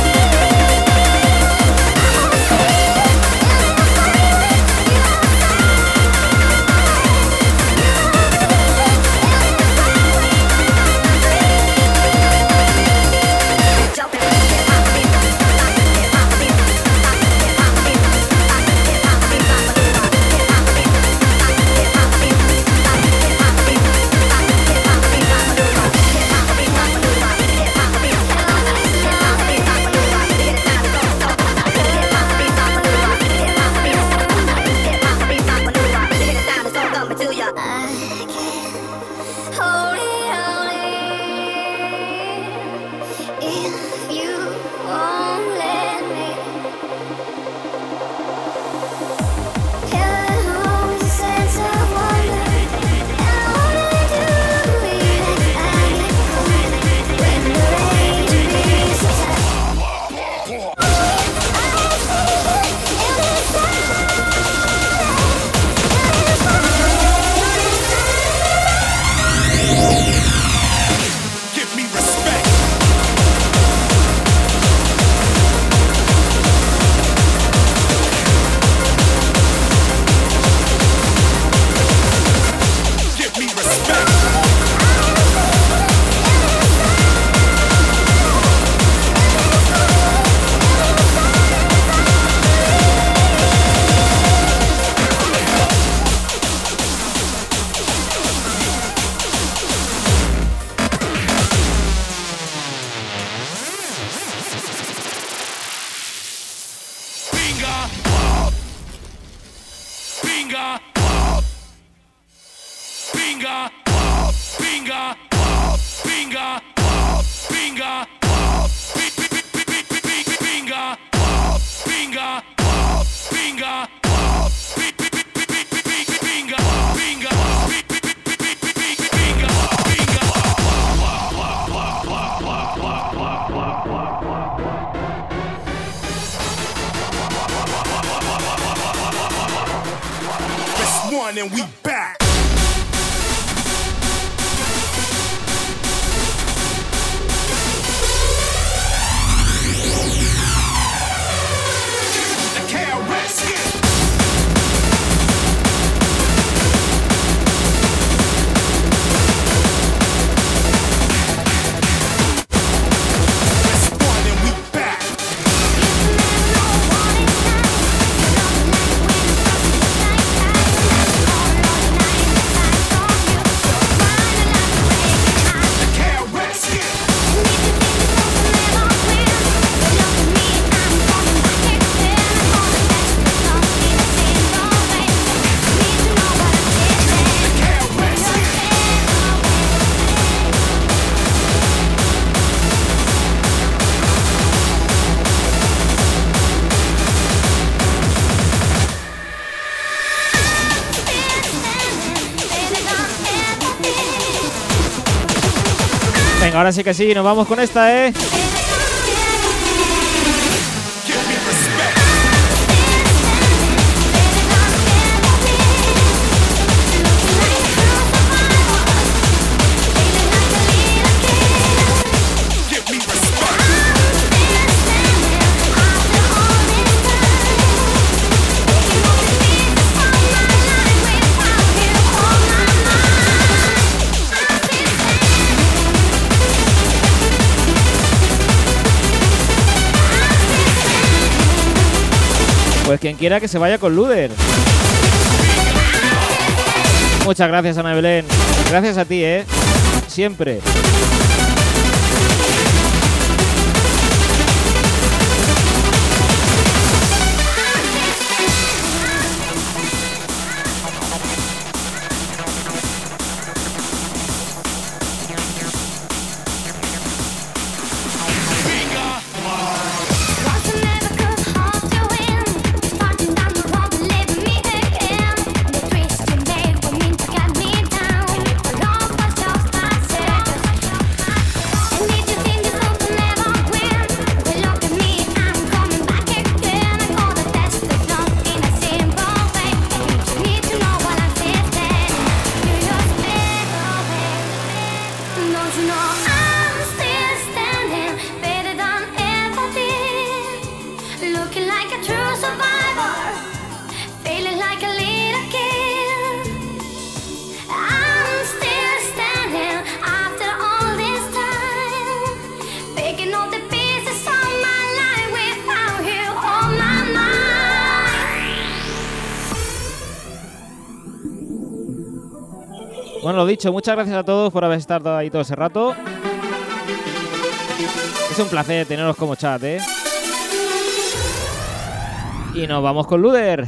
[SPEAKER 3] Así que sí, nos vamos con esta, ¿eh? quien quiera que se vaya con Luder. Muchas gracias, Ana Belén. Gracias a ti, ¿eh? Siempre. muchas gracias a todos por haber estado ahí todo ese rato. Es un placer teneros como chat, ¿eh? Y nos vamos con Luder.